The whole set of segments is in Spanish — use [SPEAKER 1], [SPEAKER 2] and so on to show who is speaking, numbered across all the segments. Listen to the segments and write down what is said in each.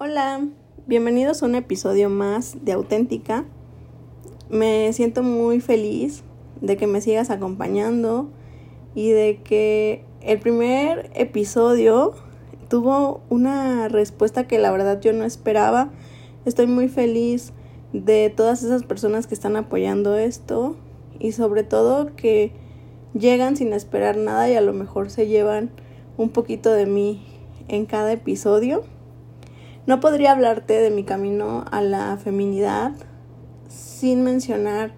[SPEAKER 1] Hola, bienvenidos a un episodio más de Auténtica. Me siento muy feliz de que me sigas acompañando y de que el primer episodio tuvo una respuesta que la verdad yo no esperaba. Estoy muy feliz de todas esas personas que están apoyando esto y sobre todo que llegan sin esperar nada y a lo mejor se llevan un poquito de mí en cada episodio. No podría hablarte de mi camino a la feminidad sin mencionar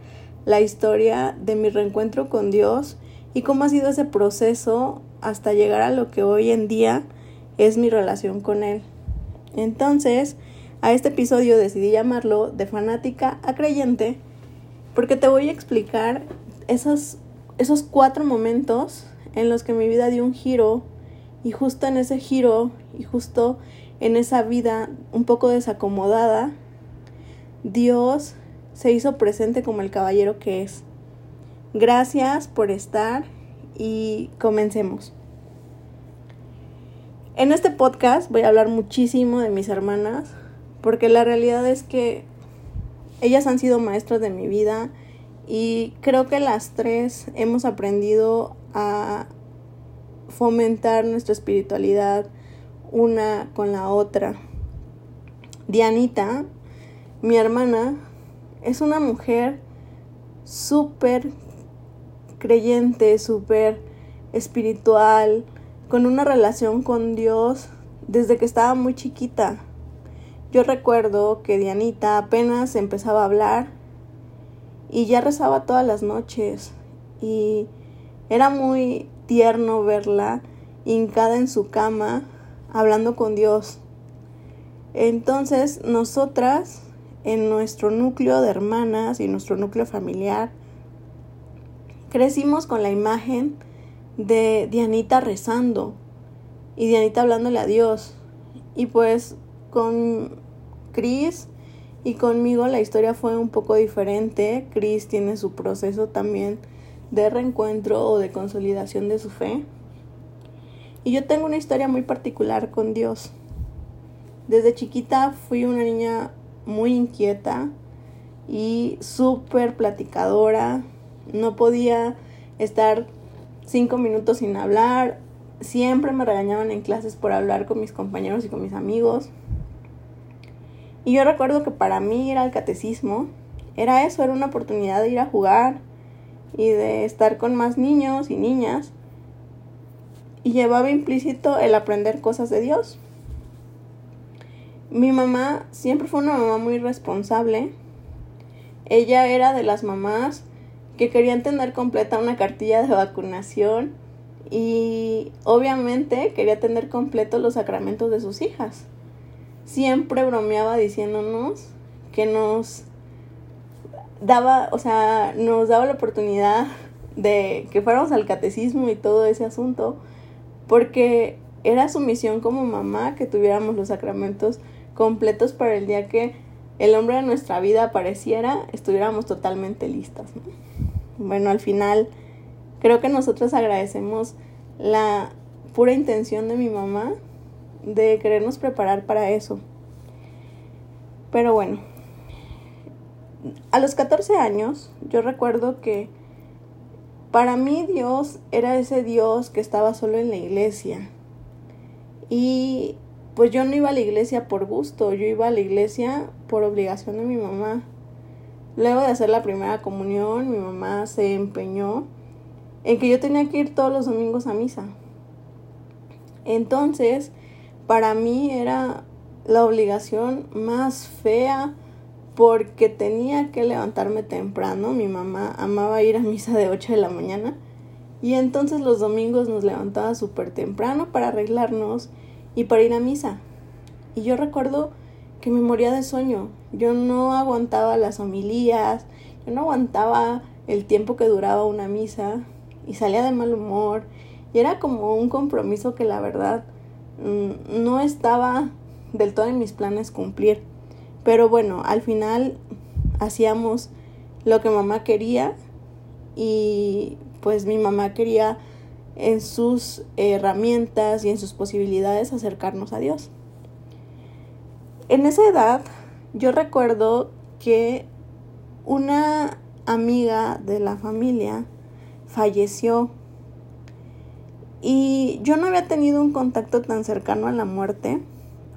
[SPEAKER 1] la historia de mi reencuentro con Dios y cómo ha sido ese proceso hasta llegar a lo que hoy en día es mi relación con Él. Entonces, a este episodio decidí llamarlo de fanática a creyente porque te voy a explicar esos, esos cuatro momentos en los que mi vida dio un giro y justo en ese giro y justo en esa vida un poco desacomodada, Dios se hizo presente como el caballero que es. Gracias por estar y comencemos. En este podcast voy a hablar muchísimo de mis hermanas porque la realidad es que ellas han sido maestras de mi vida y creo que las tres hemos aprendido a fomentar nuestra espiritualidad, una con la otra. Dianita, mi hermana, es una mujer súper creyente, súper espiritual, con una relación con Dios desde que estaba muy chiquita. Yo recuerdo que Dianita apenas empezaba a hablar y ya rezaba todas las noches y era muy tierno verla hincada en su cama hablando con Dios. Entonces, nosotras, en nuestro núcleo de hermanas y nuestro núcleo familiar, crecimos con la imagen de Dianita rezando y Dianita hablándole a Dios. Y pues con Cris y conmigo la historia fue un poco diferente. Cris tiene su proceso también de reencuentro o de consolidación de su fe. Y yo tengo una historia muy particular con Dios. Desde chiquita fui una niña muy inquieta y súper platicadora. No podía estar cinco minutos sin hablar. Siempre me regañaban en clases por hablar con mis compañeros y con mis amigos. Y yo recuerdo que para mí ir al catecismo era eso, era una oportunidad de ir a jugar y de estar con más niños y niñas y llevaba implícito el aprender cosas de Dios. Mi mamá siempre fue una mamá muy responsable. Ella era de las mamás que querían tener completa una cartilla de vacunación y obviamente quería tener completos los sacramentos de sus hijas. Siempre bromeaba diciéndonos que nos daba, o sea, nos daba la oportunidad de que fuéramos al catecismo y todo ese asunto porque era su misión como mamá que tuviéramos los sacramentos completos para el día que el hombre de nuestra vida apareciera, estuviéramos totalmente listas. Bueno, al final creo que nosotros agradecemos la pura intención de mi mamá de querernos preparar para eso. Pero bueno, a los 14 años yo recuerdo que para mí Dios era ese Dios que estaba solo en la iglesia. Y pues yo no iba a la iglesia por gusto, yo iba a la iglesia por obligación de mi mamá. Luego de hacer la primera comunión, mi mamá se empeñó en que yo tenía que ir todos los domingos a misa. Entonces, para mí era la obligación más fea, porque tenía que levantarme temprano. Mi mamá amaba ir a misa de 8 de la mañana y entonces los domingos nos levantaba súper temprano para arreglarnos y para ir a misa. Y yo recuerdo que me moría de sueño. Yo no aguantaba las homilías, yo no aguantaba el tiempo que duraba una misa y salía de mal humor. Y era como un compromiso que la verdad mm, no estaba del todo en mis planes cumplir. Pero bueno, al final hacíamos lo que mamá quería y pues mi mamá quería en sus herramientas y en sus posibilidades acercarnos a Dios. En esa edad yo recuerdo que una amiga de la familia falleció y yo no había tenido un contacto tan cercano a la muerte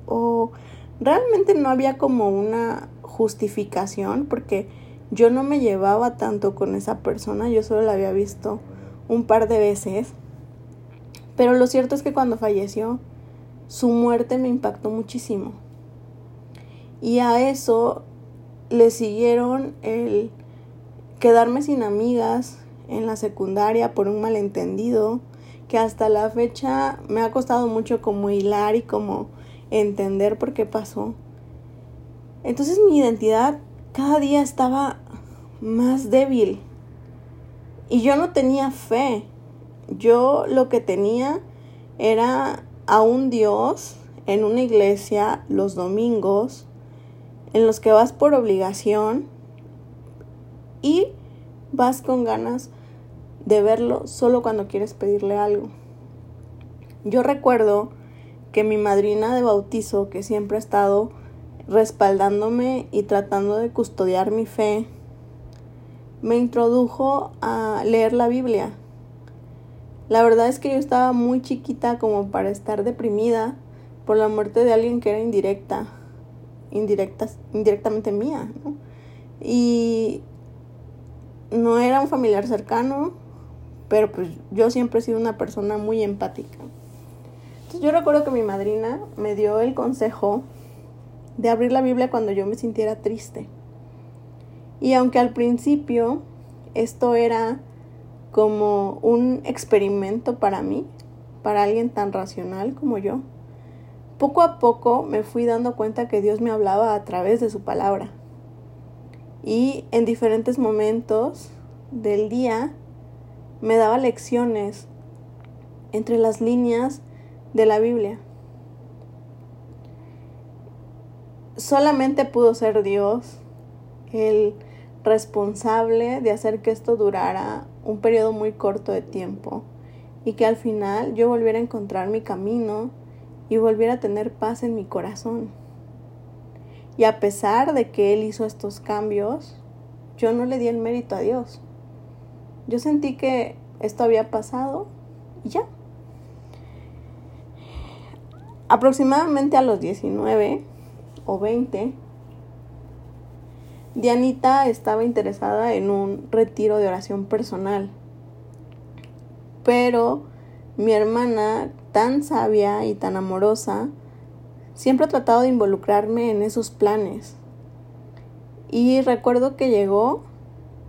[SPEAKER 1] o realmente no había como una justificación porque yo no me llevaba tanto con esa persona, yo solo la había visto un par de veces. Pero lo cierto es que cuando falleció, su muerte me impactó muchísimo. Y a eso le siguieron el quedarme sin amigas en la secundaria por un malentendido, que hasta la fecha me ha costado mucho como hilar y como entender por qué pasó. Entonces mi identidad cada día estaba más débil y yo no tenía fe. Yo lo que tenía era a un Dios en una iglesia los domingos en los que vas por obligación y vas con ganas de verlo solo cuando quieres pedirle algo. Yo recuerdo que mi madrina de bautizo, que siempre ha estado respaldándome y tratando de custodiar mi fe, me introdujo a leer la Biblia. La verdad es que yo estaba muy chiquita como para estar deprimida por la muerte de alguien que era indirecta, indirecta indirectamente mía, Y no era un familiar cercano, pero pues yo siempre he sido una persona muy empática yo recuerdo que mi madrina me dio el consejo de abrir la Biblia cuando yo me sintiera triste. Y aunque al principio esto era como un experimento para mí, para alguien tan racional como yo, poco a poco me fui dando cuenta que Dios me hablaba a través de su palabra. Y en diferentes momentos del día me daba lecciones entre las líneas de la Biblia. Solamente pudo ser Dios el responsable de hacer que esto durara un periodo muy corto de tiempo y que al final yo volviera a encontrar mi camino y volviera a tener paz en mi corazón. Y a pesar de que Él hizo estos cambios, yo no le di el mérito a Dios. Yo sentí que esto había pasado y ya. Aproximadamente a los 19 o 20, Dianita estaba interesada en un retiro de oración personal. Pero mi hermana, tan sabia y tan amorosa, siempre ha tratado de involucrarme en esos planes. Y recuerdo que llegó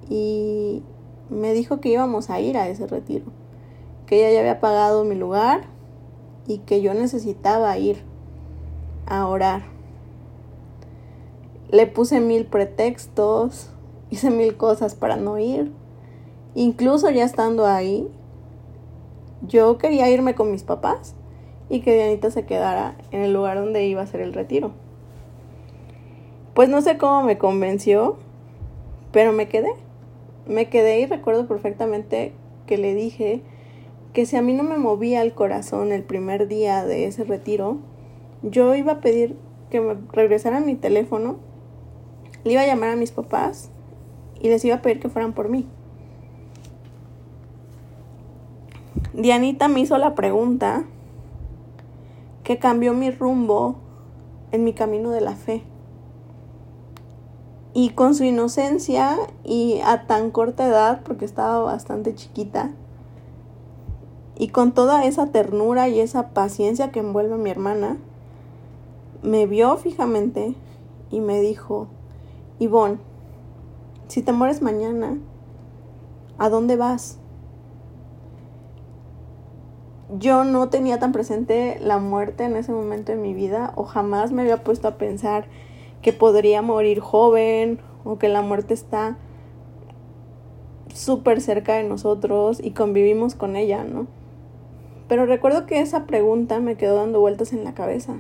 [SPEAKER 1] y me dijo que íbamos a ir a ese retiro, que ella ya había pagado mi lugar y que yo necesitaba ir a orar. Le puse mil pretextos, hice mil cosas para no ir. Incluso ya estando ahí, yo quería irme con mis papás y que Dianita se quedara en el lugar donde iba a ser el retiro. Pues no sé cómo me convenció, pero me quedé. Me quedé y recuerdo perfectamente que le dije que si a mí no me movía el corazón el primer día de ese retiro, yo iba a pedir que me regresaran mi teléfono, le iba a llamar a mis papás y les iba a pedir que fueran por mí. Dianita me hizo la pregunta que cambió mi rumbo en mi camino de la fe. Y con su inocencia y a tan corta edad, porque estaba bastante chiquita, y con toda esa ternura y esa paciencia que envuelve a mi hermana, me vio fijamente y me dijo, Ivonne, si te mueres mañana, ¿a dónde vas? Yo no tenía tan presente la muerte en ese momento de mi vida o jamás me había puesto a pensar que podría morir joven o que la muerte está súper cerca de nosotros y convivimos con ella, ¿no? Pero recuerdo que esa pregunta me quedó dando vueltas en la cabeza.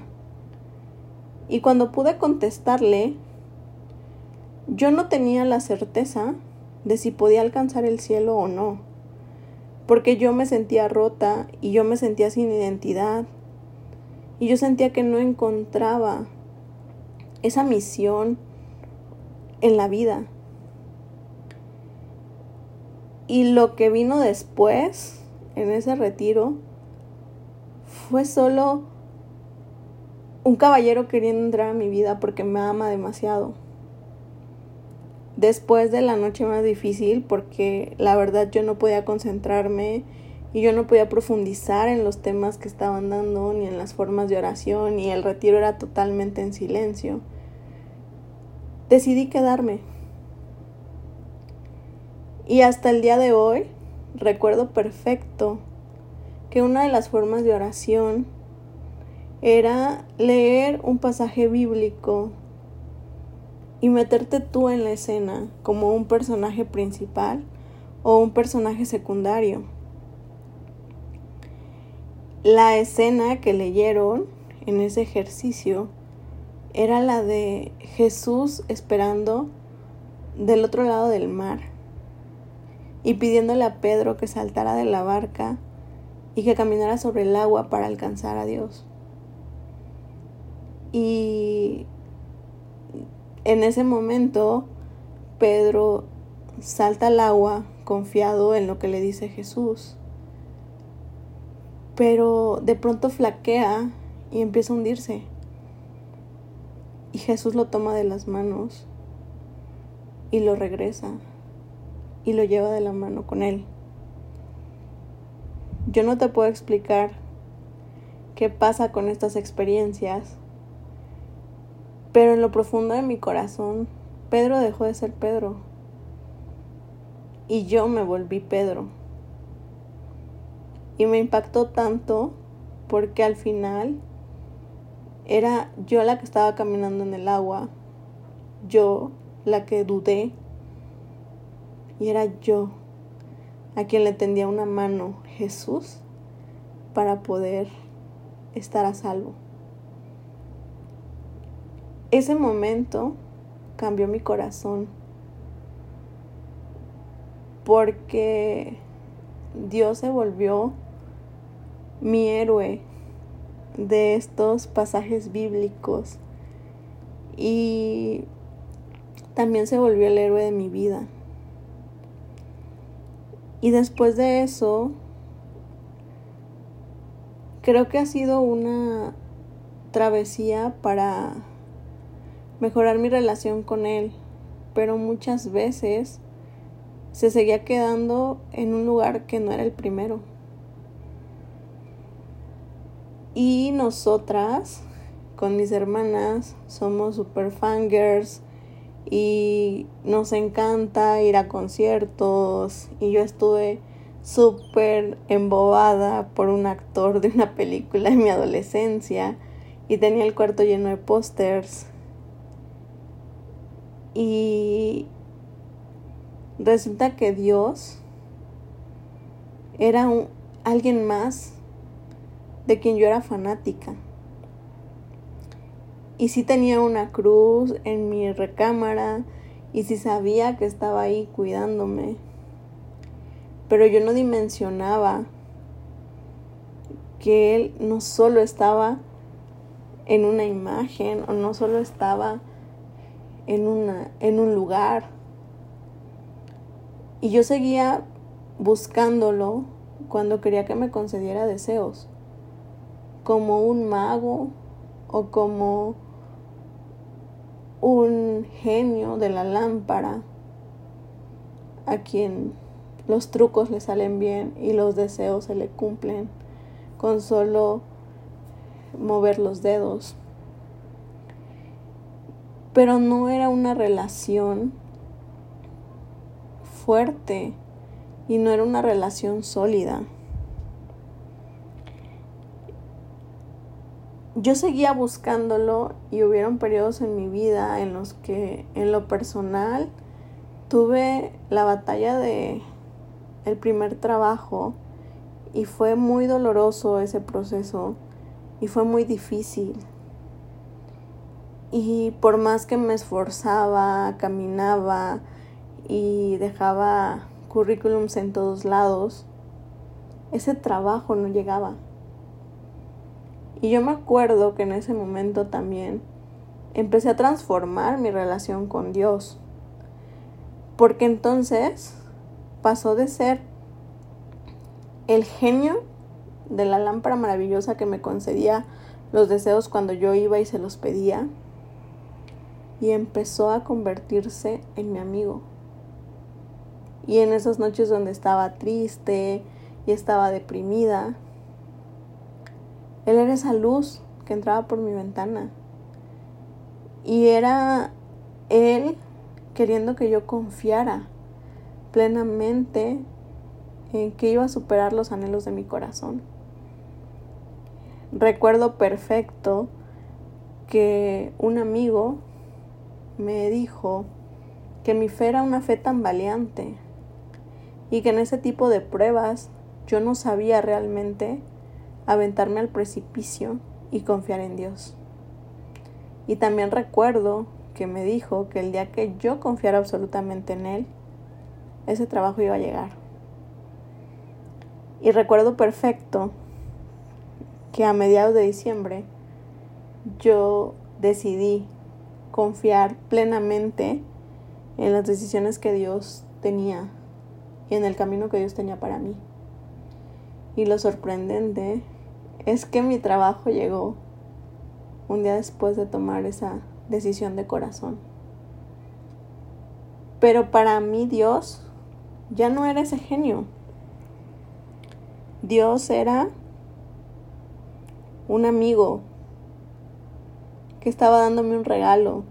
[SPEAKER 1] Y cuando pude contestarle, yo no tenía la certeza de si podía alcanzar el cielo o no. Porque yo me sentía rota y yo me sentía sin identidad. Y yo sentía que no encontraba esa misión en la vida. Y lo que vino después, en ese retiro, fue solo un caballero queriendo entrar a mi vida porque me ama demasiado. Después de la noche más difícil, porque la verdad yo no podía concentrarme y yo no podía profundizar en los temas que estaban dando, ni en las formas de oración, y el retiro era totalmente en silencio. Decidí quedarme. Y hasta el día de hoy recuerdo perfecto que una de las formas de oración era leer un pasaje bíblico y meterte tú en la escena como un personaje principal o un personaje secundario. La escena que leyeron en ese ejercicio era la de Jesús esperando del otro lado del mar y pidiéndole a Pedro que saltara de la barca y que caminara sobre el agua para alcanzar a Dios. Y en ese momento Pedro salta al agua confiado en lo que le dice Jesús pero de pronto flaquea y empieza a hundirse. Y Jesús lo toma de las manos y lo regresa y lo lleva de la mano con él. Yo no te puedo explicar qué pasa con estas experiencias, pero en lo profundo de mi corazón, Pedro dejó de ser Pedro y yo me volví Pedro. Y me impactó tanto porque al final era yo la que estaba caminando en el agua, yo la que dudé y era yo a quien le tendía una mano Jesús para poder estar a salvo. Ese momento cambió mi corazón porque Dios se volvió mi héroe de estos pasajes bíblicos y también se volvió el héroe de mi vida. Y después de eso, creo que ha sido una travesía para mejorar mi relación con él, pero muchas veces se seguía quedando en un lugar que no era el primero. Y nosotras, con mis hermanas, somos super fangirls y nos encanta ir a conciertos. Y yo estuve súper embobada por un actor de una película en mi adolescencia y tenía el cuarto lleno de pósters. Y resulta que Dios era un, alguien más de quien yo era fanática. Y si tenía una cruz en mi recámara y si sabía que estaba ahí cuidándome. Pero yo no dimensionaba que Él no solo estaba en una imagen o no solo estaba en, una, en un lugar. Y yo seguía buscándolo cuando quería que me concediera deseos como un mago o como un genio de la lámpara a quien los trucos le salen bien y los deseos se le cumplen con solo mover los dedos. Pero no era una relación fuerte y no era una relación sólida. Yo seguía buscándolo y hubieron periodos en mi vida en los que en lo personal tuve la batalla de el primer trabajo y fue muy doloroso ese proceso y fue muy difícil. Y por más que me esforzaba, caminaba y dejaba currículums en todos lados, ese trabajo no llegaba. Y yo me acuerdo que en ese momento también empecé a transformar mi relación con Dios. Porque entonces pasó de ser el genio de la lámpara maravillosa que me concedía los deseos cuando yo iba y se los pedía, y empezó a convertirse en mi amigo. Y en esas noches donde estaba triste y estaba deprimida, él era esa luz que entraba por mi ventana. Y era él queriendo que yo confiara plenamente en que iba a superar los anhelos de mi corazón. Recuerdo perfecto que un amigo me dijo que mi fe era una fe tan valiente y que en ese tipo de pruebas yo no sabía realmente aventarme al precipicio y confiar en Dios. Y también recuerdo que me dijo que el día que yo confiara absolutamente en Él, ese trabajo iba a llegar. Y recuerdo perfecto que a mediados de diciembre yo decidí confiar plenamente en las decisiones que Dios tenía y en el camino que Dios tenía para mí. Y lo sorprendente es que mi trabajo llegó un día después de tomar esa decisión de corazón. Pero para mí Dios ya no era ese genio. Dios era un amigo que estaba dándome un regalo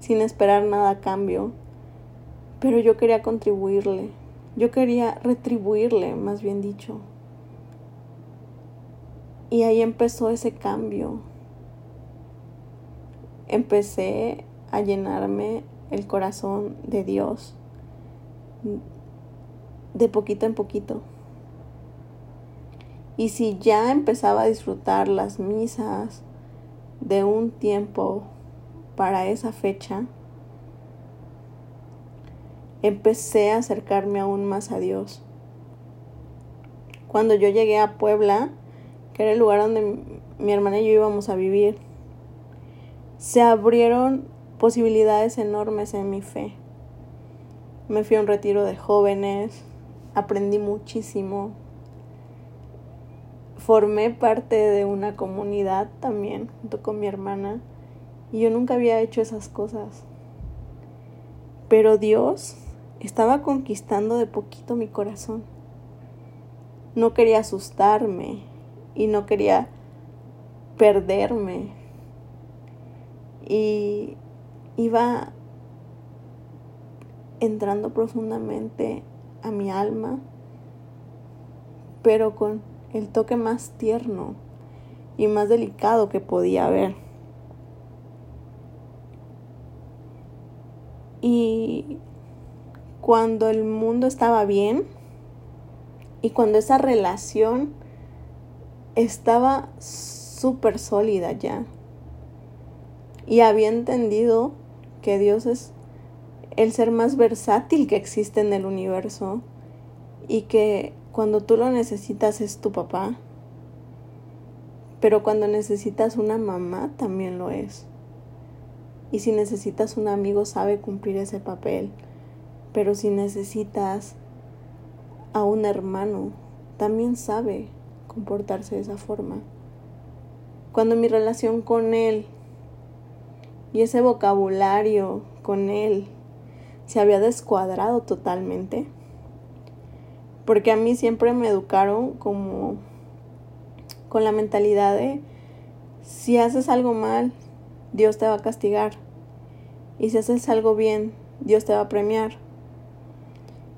[SPEAKER 1] sin esperar nada a cambio. Pero yo quería contribuirle, yo quería retribuirle, más bien dicho. Y ahí empezó ese cambio. Empecé a llenarme el corazón de Dios de poquito en poquito. Y si ya empezaba a disfrutar las misas de un tiempo para esa fecha, empecé a acercarme aún más a Dios. Cuando yo llegué a Puebla, que era el lugar donde mi hermana y yo íbamos a vivir, se abrieron posibilidades enormes en mi fe. Me fui a un retiro de jóvenes, aprendí muchísimo, formé parte de una comunidad también, junto con mi hermana, y yo nunca había hecho esas cosas. Pero Dios estaba conquistando de poquito mi corazón. No quería asustarme, y no quería perderme. Y iba entrando profundamente a mi alma, pero con el toque más tierno y más delicado que podía haber. Y cuando el mundo estaba bien y cuando esa relación estaba súper sólida ya. Y había entendido que Dios es el ser más versátil que existe en el universo y que cuando tú lo necesitas es tu papá, pero cuando necesitas una mamá también lo es. Y si necesitas un amigo sabe cumplir ese papel, pero si necesitas a un hermano también sabe comportarse de esa forma. Cuando mi relación con él y ese vocabulario con él se había descuadrado totalmente, porque a mí siempre me educaron como con la mentalidad de si haces algo mal, Dios te va a castigar. Y si haces algo bien, Dios te va a premiar.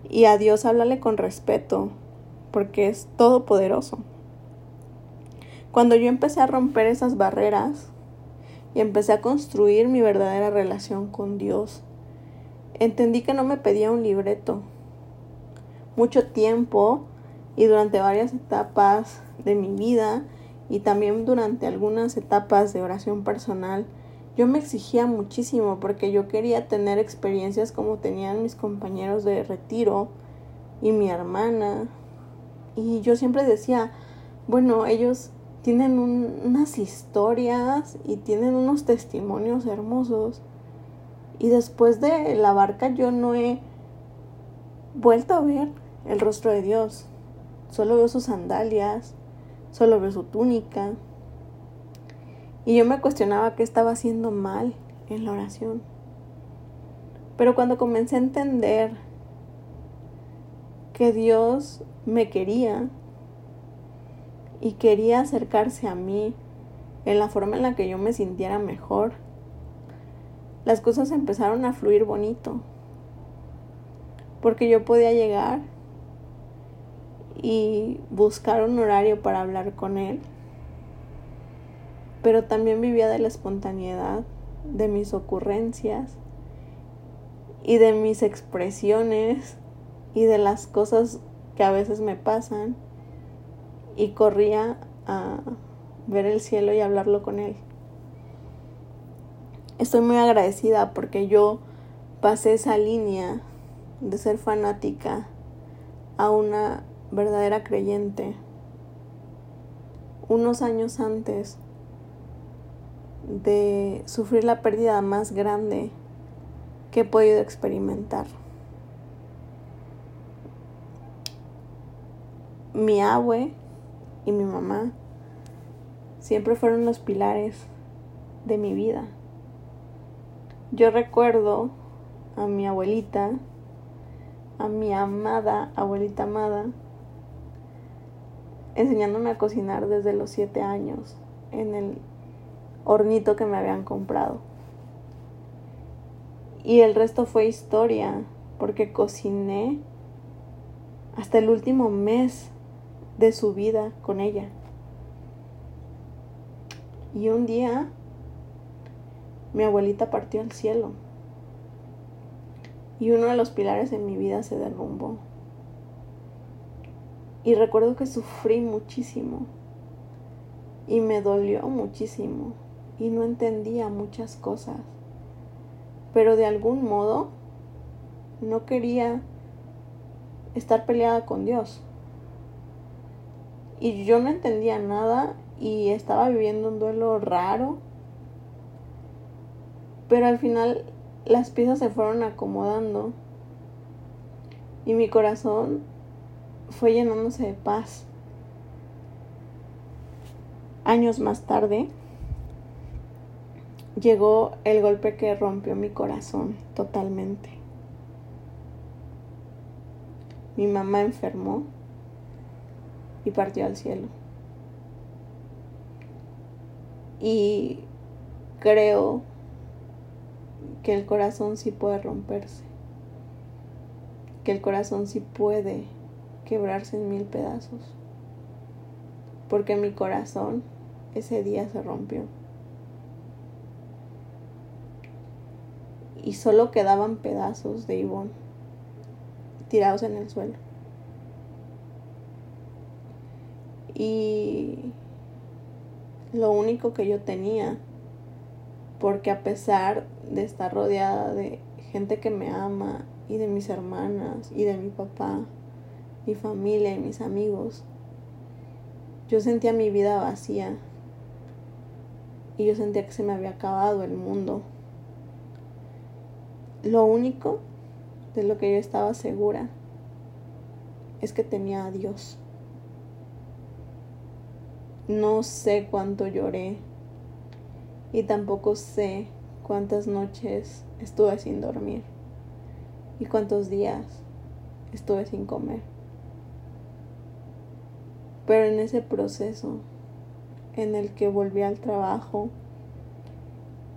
[SPEAKER 1] Y a Dios háblale con respeto, porque es todopoderoso. Cuando yo empecé a romper esas barreras y empecé a construir mi verdadera relación con Dios, entendí que no me pedía un libreto. Mucho tiempo y durante varias etapas de mi vida y también durante algunas etapas de oración personal, yo me exigía muchísimo porque yo quería tener experiencias como tenían mis compañeros de retiro y mi hermana. Y yo siempre decía, bueno, ellos tienen unas historias y tienen unos testimonios hermosos. Y después de la barca yo no he vuelto a ver el rostro de Dios. Solo veo sus sandalias, solo veo su túnica. Y yo me cuestionaba qué estaba haciendo mal en la oración. Pero cuando comencé a entender que Dios me quería y quería acercarse a mí en la forma en la que yo me sintiera mejor, las cosas empezaron a fluir bonito. Porque yo podía llegar y buscar un horario para hablar con él. Pero también vivía de la espontaneidad, de mis ocurrencias y de mis expresiones y de las cosas que a veces me pasan y corría a ver el cielo y hablarlo con él. Estoy muy agradecida porque yo pasé esa línea de ser fanática a una verdadera creyente unos años antes de sufrir la pérdida más grande que he podido experimentar. Mi abue y mi mamá siempre fueron los pilares de mi vida. Yo recuerdo a mi abuelita, a mi amada abuelita amada, enseñándome a cocinar desde los siete años en el hornito que me habían comprado. Y el resto fue historia, porque cociné hasta el último mes de su vida con ella. Y un día mi abuelita partió al cielo y uno de los pilares en mi vida se derrumbó. Y recuerdo que sufrí muchísimo y me dolió muchísimo y no entendía muchas cosas. Pero de algún modo no quería estar peleada con Dios. Y yo no entendía nada y estaba viviendo un duelo raro. Pero al final las piezas se fueron acomodando y mi corazón fue llenándose de paz. Años más tarde llegó el golpe que rompió mi corazón totalmente. Mi mamá enfermó y partió al cielo. Y creo que el corazón sí puede romperse, que el corazón sí puede quebrarse en mil pedazos, porque mi corazón ese día se rompió. Y solo quedaban pedazos de Ivonne tirados en el suelo. Y lo único que yo tenía porque a pesar de estar rodeada de gente que me ama y de mis hermanas y de mi papá, mi familia y mis amigos, yo sentía mi vida vacía y yo sentía que se me había acabado el mundo. Lo único de lo que yo estaba segura es que tenía a Dios. No sé cuánto lloré y tampoco sé cuántas noches estuve sin dormir y cuántos días estuve sin comer. Pero en ese proceso en el que volví al trabajo,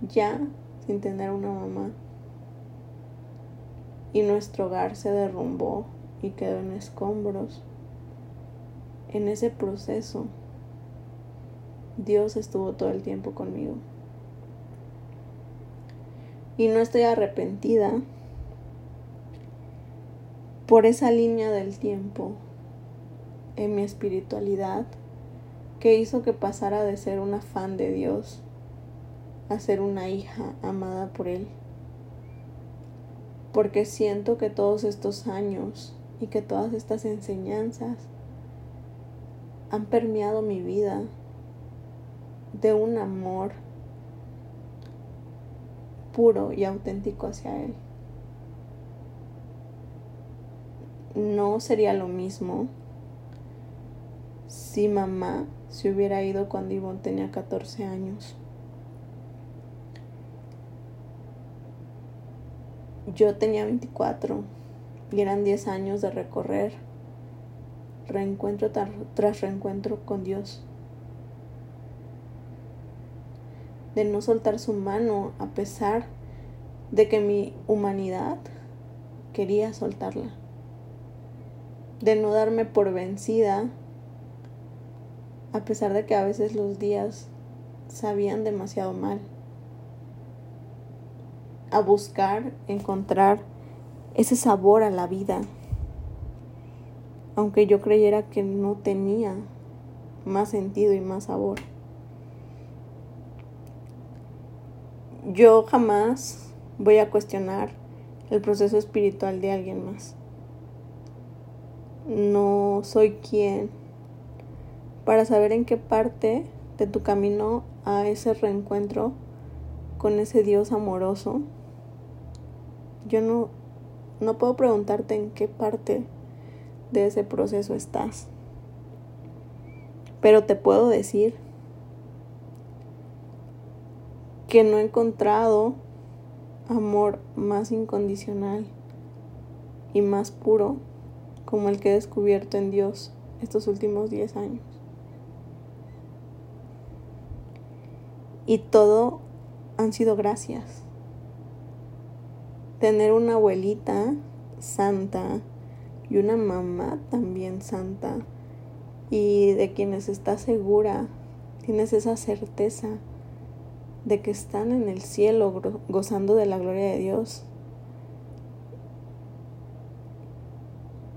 [SPEAKER 1] ya sin tener una mamá, y nuestro hogar se derrumbó y quedó en escombros, en ese proceso Dios estuvo todo el tiempo conmigo y no estoy arrepentida por esa línea del tiempo en mi espiritualidad que hizo que pasara de ser una fan de Dios a ser una hija amada por Él. Porque siento que todos estos años y que todas estas enseñanzas han permeado mi vida de un amor puro y auténtico hacia Él. No sería lo mismo si mamá se hubiera ido cuando Ivonne tenía 14 años. Yo tenía 24 y eran 10 años de recorrer reencuentro tras reencuentro con Dios. De no soltar su mano a pesar de que mi humanidad quería soltarla. De no darme por vencida a pesar de que a veces los días sabían demasiado mal. A buscar, encontrar ese sabor a la vida aunque yo creyera que no tenía más sentido y más sabor. Yo jamás voy a cuestionar el proceso espiritual de alguien más. No soy quien para saber en qué parte de tu camino a ese reencuentro con ese Dios amoroso. Yo no, no puedo preguntarte en qué parte de ese proceso estás. Pero te puedo decir que no he encontrado amor más incondicional y más puro como el que he descubierto en Dios estos últimos 10 años. Y todo han sido gracias. Tener una abuelita santa, y una mamá también santa y de quienes estás segura, tienes esa certeza de que están en el cielo gozando de la gloria de Dios.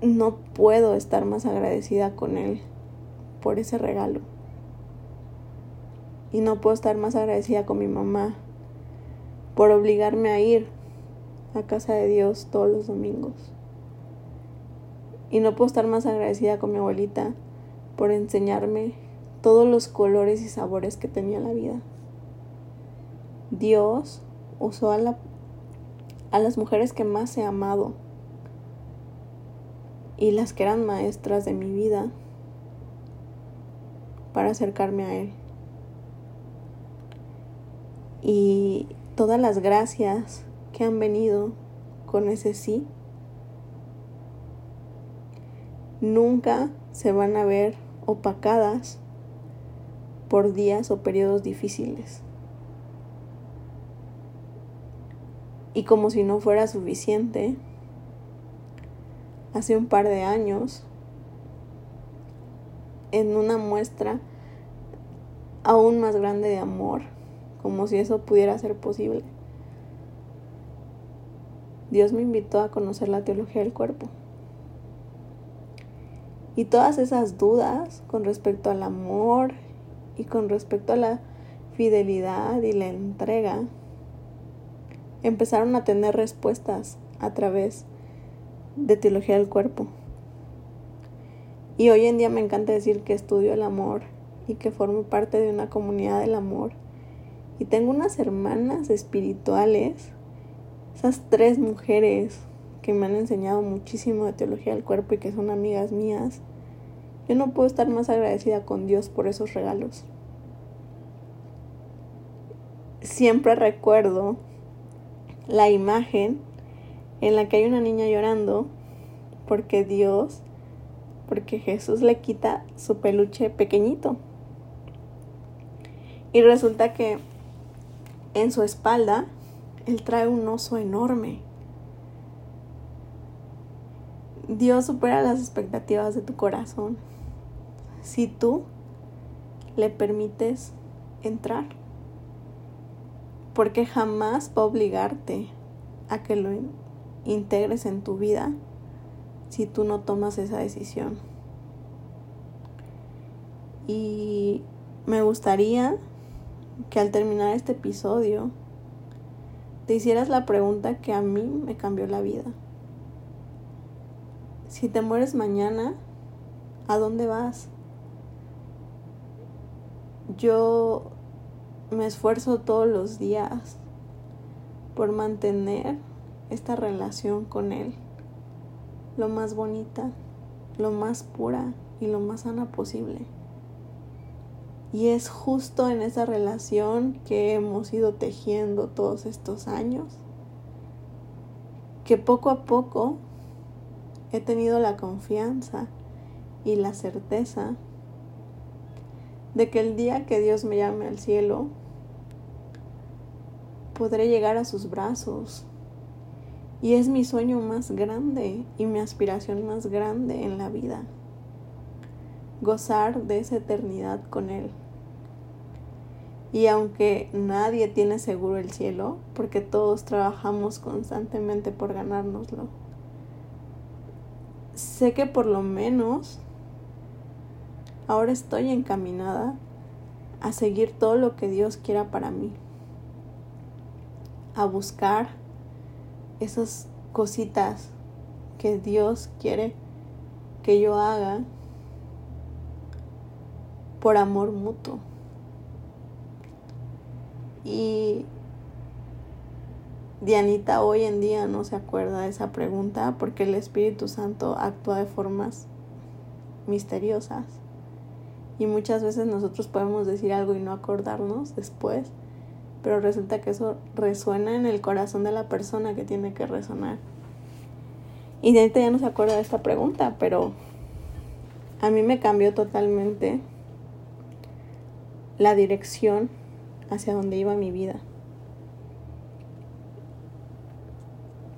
[SPEAKER 1] No puedo estar más agradecida con Él por ese regalo. Y no puedo estar más agradecida con mi mamá por obligarme a ir a casa de Dios todos los domingos. Y no puedo estar más agradecida con mi abuelita por enseñarme todos los colores y sabores que tenía la vida. Dios usó a, la, a las mujeres que más he amado y las que eran maestras de mi vida para acercarme a Él. Y todas las gracias que han venido con ese sí nunca se van a ver opacadas por días o periodos difíciles. Y como si no fuera suficiente, hace un par de años, en una muestra aún más grande de amor, como si eso pudiera ser posible, Dios me invitó a conocer la teología del cuerpo. Y todas esas dudas con respecto al amor y con respecto a la fidelidad y la entrega empezaron a tener respuestas a través de teología del cuerpo. Y hoy en día me encanta decir que estudio el amor y que formo parte de una comunidad del amor. Y tengo unas hermanas espirituales, esas tres mujeres que me han enseñado muchísimo de teología del cuerpo y que son amigas mías. Yo no puedo estar más agradecida con Dios por esos regalos. Siempre recuerdo la imagen en la que hay una niña llorando porque Dios, porque Jesús le quita su peluche pequeñito. Y resulta que en su espalda él trae un oso enorme. Dios supera las expectativas de tu corazón si tú le permites entrar. Porque jamás va a obligarte a que lo integres en tu vida si tú no tomas esa decisión. Y me gustaría que al terminar este episodio te hicieras la pregunta que a mí me cambió la vida. Si te mueres mañana, ¿a dónde vas? yo me esfuerzo todos los días por mantener esta relación con Él lo más bonita, lo más pura y lo más sana posible. Y es justo en esa relación que hemos ido tejiendo todos estos años que poco a poco he tenido la confianza y la certeza de que el día que Dios me llame al cielo, podré llegar a sus brazos. Y es mi sueño más grande y mi aspiración más grande en la vida. Gozar de esa eternidad con Él. Y aunque nadie tiene seguro el cielo, porque todos trabajamos constantemente por ganárnoslo, sé que por lo menos ahora estoy encaminada a seguir todo lo que Dios quiera para mí, a buscar esas cositas que Dios quiere que yo haga por amor mutuo. Y Dianita hoy en día no se acuerda de esa pregunta porque el Espíritu Santo actúa de formas misteriosas. Y muchas veces nosotros podemos decir algo y no acordarnos después, pero resulta que eso resuena en el corazón de la persona que tiene que resonar. Y Dianita ya no se acuerda de esta pregunta, pero a mí me cambió totalmente la dirección hacia donde iba mi vida.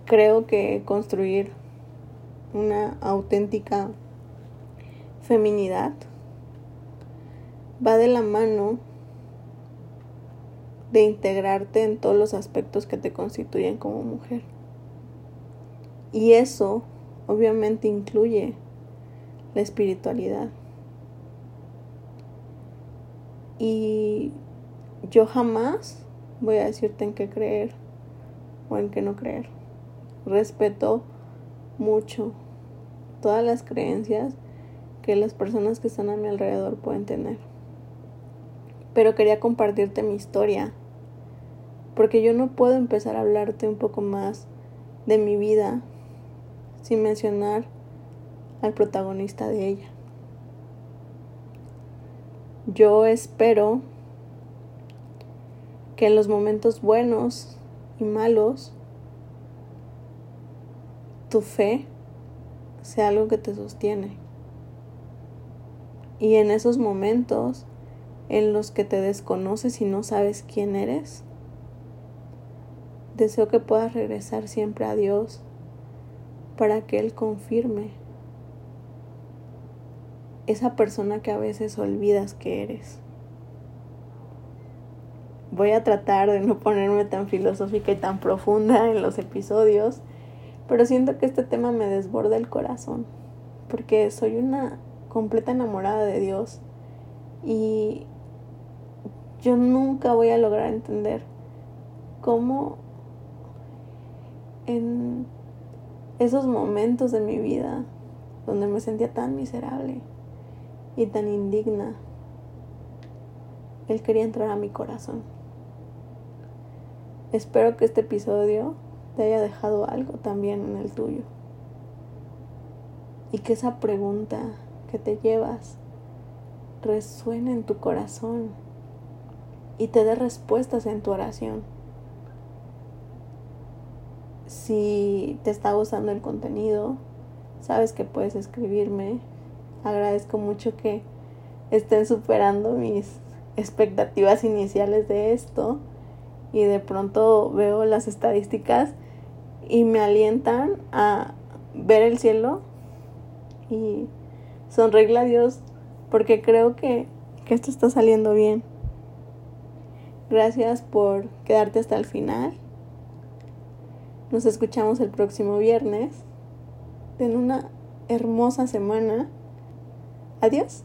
[SPEAKER 1] Creo que construir una auténtica feminidad va de la mano de integrarte en todos los aspectos que te constituyen como mujer. Y eso obviamente incluye la espiritualidad. Y yo jamás voy a decirte en qué creer o en qué no creer. Respeto mucho todas las creencias que las personas que están a mi alrededor pueden tener. Pero quería compartirte mi historia, porque yo no puedo empezar a hablarte un poco más de mi vida sin mencionar al protagonista de ella. Yo espero que en los momentos buenos y malos tu fe sea algo que te sostiene. Y en esos momentos en los que te desconoces y no sabes quién eres, deseo que puedas regresar siempre a Dios para que Él confirme esa persona que a veces olvidas que eres. Voy a tratar de no ponerme tan filosófica y tan profunda en los episodios, pero siento que este tema me desborda el corazón, porque soy una completa enamorada de Dios y yo nunca voy a lograr entender cómo en esos momentos de mi vida donde me sentía tan miserable y tan indigna, Él quería entrar a mi corazón. Espero que este episodio te haya dejado algo también en el tuyo. Y que esa pregunta que te llevas resuene en tu corazón y te dé respuestas en tu oración. Si te está gustando el contenido, sabes que puedes escribirme. Agradezco mucho que estén superando mis expectativas iniciales de esto y de pronto veo las estadísticas y me alientan a ver el cielo y sonreírle a Dios porque creo que, que esto está saliendo bien. Gracias por quedarte hasta el final. Nos escuchamos el próximo viernes. En una hermosa semana. Adiós.